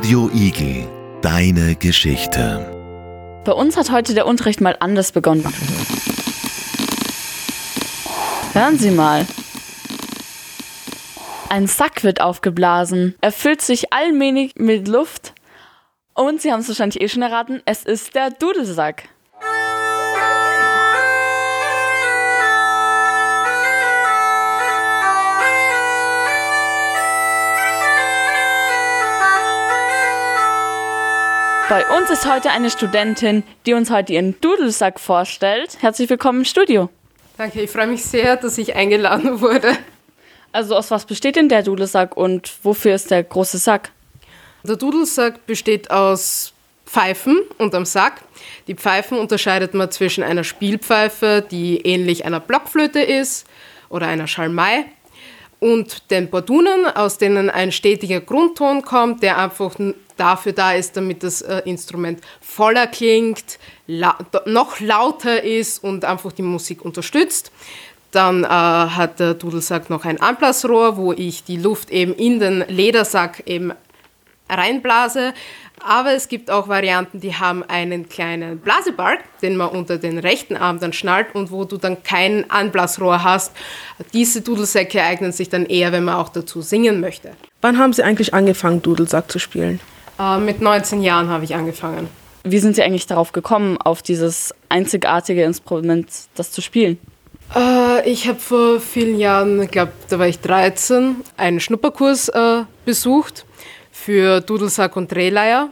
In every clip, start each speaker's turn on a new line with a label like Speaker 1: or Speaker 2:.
Speaker 1: Radio Igel, deine Geschichte.
Speaker 2: Bei uns hat heute der Unterricht mal anders begonnen. Hören Sie mal. Ein Sack wird aufgeblasen. Er füllt sich allmählich mit Luft. Und Sie haben es wahrscheinlich eh schon erraten, es ist der Dudelsack. Bei uns ist heute eine Studentin, die uns heute ihren Dudelsack vorstellt. Herzlich willkommen im Studio.
Speaker 3: Danke, ich freue mich sehr, dass ich eingeladen wurde.
Speaker 2: Also aus was besteht denn der Dudelsack und wofür ist der große Sack?
Speaker 3: Der Dudelsack besteht aus Pfeifen unterm Sack. Die Pfeifen unterscheidet man zwischen einer Spielpfeife, die ähnlich einer Blockflöte ist, oder einer Schalmei, und den Bordunen, aus denen ein stetiger Grundton kommt, der einfach dafür da ist, damit das äh, Instrument voller klingt, la noch lauter ist und einfach die Musik unterstützt. Dann äh, hat der Dudelsack noch ein Anblasrohr, wo ich die Luft eben in den Ledersack eben reinblase. Aber es gibt auch Varianten, die haben einen kleinen Blasebalg, den man unter den rechten Arm dann schnallt und wo du dann kein Anblasrohr hast. Diese Dudelsäcke eignen sich dann eher, wenn man auch dazu singen möchte.
Speaker 4: Wann haben Sie eigentlich angefangen, Dudelsack zu spielen?
Speaker 3: Äh, mit 19 Jahren habe ich angefangen.
Speaker 2: Wie sind Sie eigentlich darauf gekommen, auf dieses einzigartige Instrument, das zu spielen?
Speaker 3: Äh, ich habe vor vielen Jahren, ich glaube, da war ich 13, einen Schnupperkurs äh, besucht für Dudelsack und Drehleier.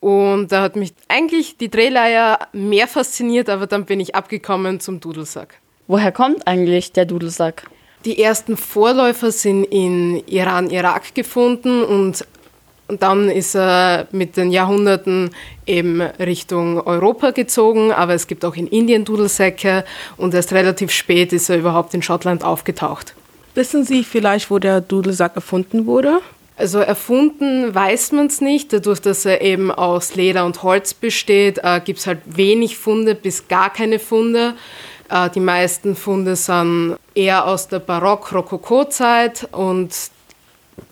Speaker 3: Und da hat mich eigentlich die Drehleier mehr fasziniert, aber dann bin ich abgekommen zum Dudelsack.
Speaker 2: Woher kommt eigentlich der Dudelsack?
Speaker 3: Die ersten Vorläufer sind in Iran, Irak gefunden und und dann ist er mit den Jahrhunderten eben Richtung Europa gezogen, aber es gibt auch in Indien Dudelsäcke und erst relativ spät ist er überhaupt in Schottland aufgetaucht.
Speaker 4: Wissen Sie vielleicht, wo der Dudelsack erfunden wurde?
Speaker 3: Also erfunden weiß man es nicht. Dadurch, dass er eben aus Leder und Holz besteht, äh, gibt es halt wenig Funde bis gar keine Funde. Äh, die meisten Funde sind eher aus der Barock-Rokoko-Zeit und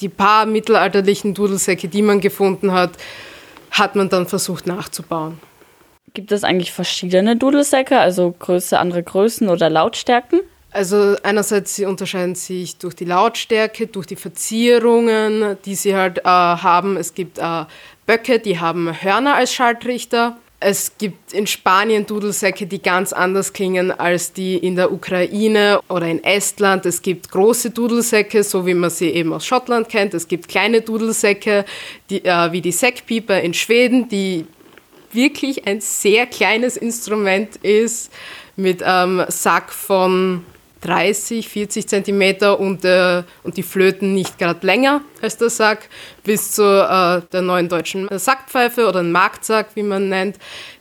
Speaker 3: die paar mittelalterlichen Dudelsäcke, die man gefunden hat, hat man dann versucht nachzubauen.
Speaker 2: Gibt es eigentlich verschiedene Dudelsäcke, also Größe, andere Größen oder Lautstärken?
Speaker 3: Also einerseits sie unterscheiden sich durch die Lautstärke, durch die Verzierungen, die sie halt äh, haben. Es gibt äh, Böcke, die haben Hörner als Schalltrichter. Es gibt in Spanien Dudelsäcke, die ganz anders klingen als die in der Ukraine oder in Estland. Es gibt große Dudelsäcke, so wie man sie eben aus Schottland kennt. Es gibt kleine Dudelsäcke, die, äh, wie die Säckpieper in Schweden, die wirklich ein sehr kleines Instrument ist mit einem Sack von 30, 40 Zentimeter und, äh, und die Flöten nicht gerade länger als der Sack, bis zu äh, der neuen deutschen Sackpfeife oder ein Marktsack, wie man nennt,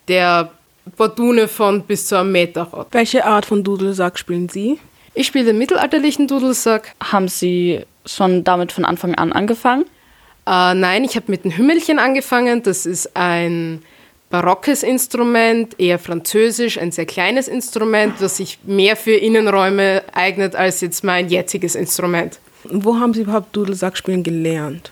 Speaker 3: der Bordune von bis zu einem Meter hat.
Speaker 4: Welche Art von Dudelsack spielen Sie?
Speaker 3: Ich spiele den mittelalterlichen Dudelsack.
Speaker 2: Haben Sie schon damit von Anfang an angefangen?
Speaker 3: Äh, nein, ich habe mit dem Hümmelchen angefangen. Das ist ein barockes Instrument, eher französisch, ein sehr kleines Instrument, das sich mehr für Innenräume eignet als jetzt mein jetziges Instrument.
Speaker 4: Wo haben Sie überhaupt Dudelsack spielen gelernt?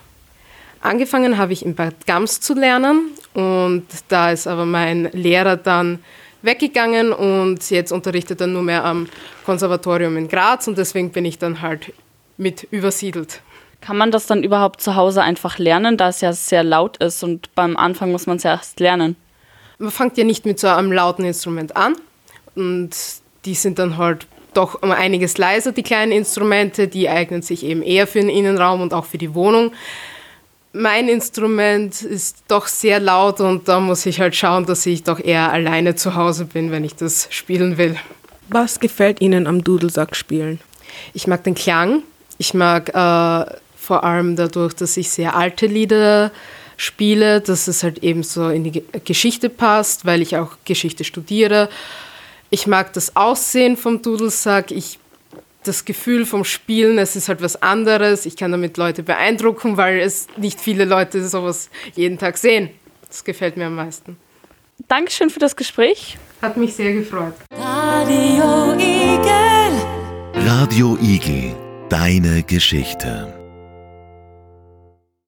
Speaker 3: Angefangen habe ich in Bad Gams zu lernen und da ist aber mein Lehrer dann weggegangen und jetzt unterrichtet er nur mehr am Konservatorium in Graz und deswegen bin ich dann halt mit übersiedelt.
Speaker 2: Kann man das dann überhaupt zu Hause einfach lernen, da es ja sehr laut ist und beim Anfang muss man es ja erst lernen?
Speaker 3: Man fängt ja nicht mit so einem lauten Instrument an und die sind dann halt doch um einiges leiser, die kleinen Instrumente, die eignen sich eben eher für den Innenraum und auch für die Wohnung. Mein Instrument ist doch sehr laut und da muss ich halt schauen, dass ich doch eher alleine zu Hause bin, wenn ich das spielen will.
Speaker 4: Was gefällt Ihnen am Dudelsack spielen?
Speaker 3: Ich mag den Klang. Ich mag äh, vor allem dadurch, dass ich sehr alte Lieder spiele, dass es halt eben so in die Geschichte passt, weil ich auch Geschichte studiere. Ich mag das Aussehen vom Dudelsack. Ich das Gefühl vom Spielen, es ist halt was anderes. Ich kann damit Leute beeindrucken, weil es nicht viele Leute sowas jeden Tag sehen. Das gefällt mir am meisten.
Speaker 2: Dankeschön für das Gespräch.
Speaker 3: Hat mich sehr gefreut.
Speaker 1: Radio Igel. Radio Igel. Deine Geschichte.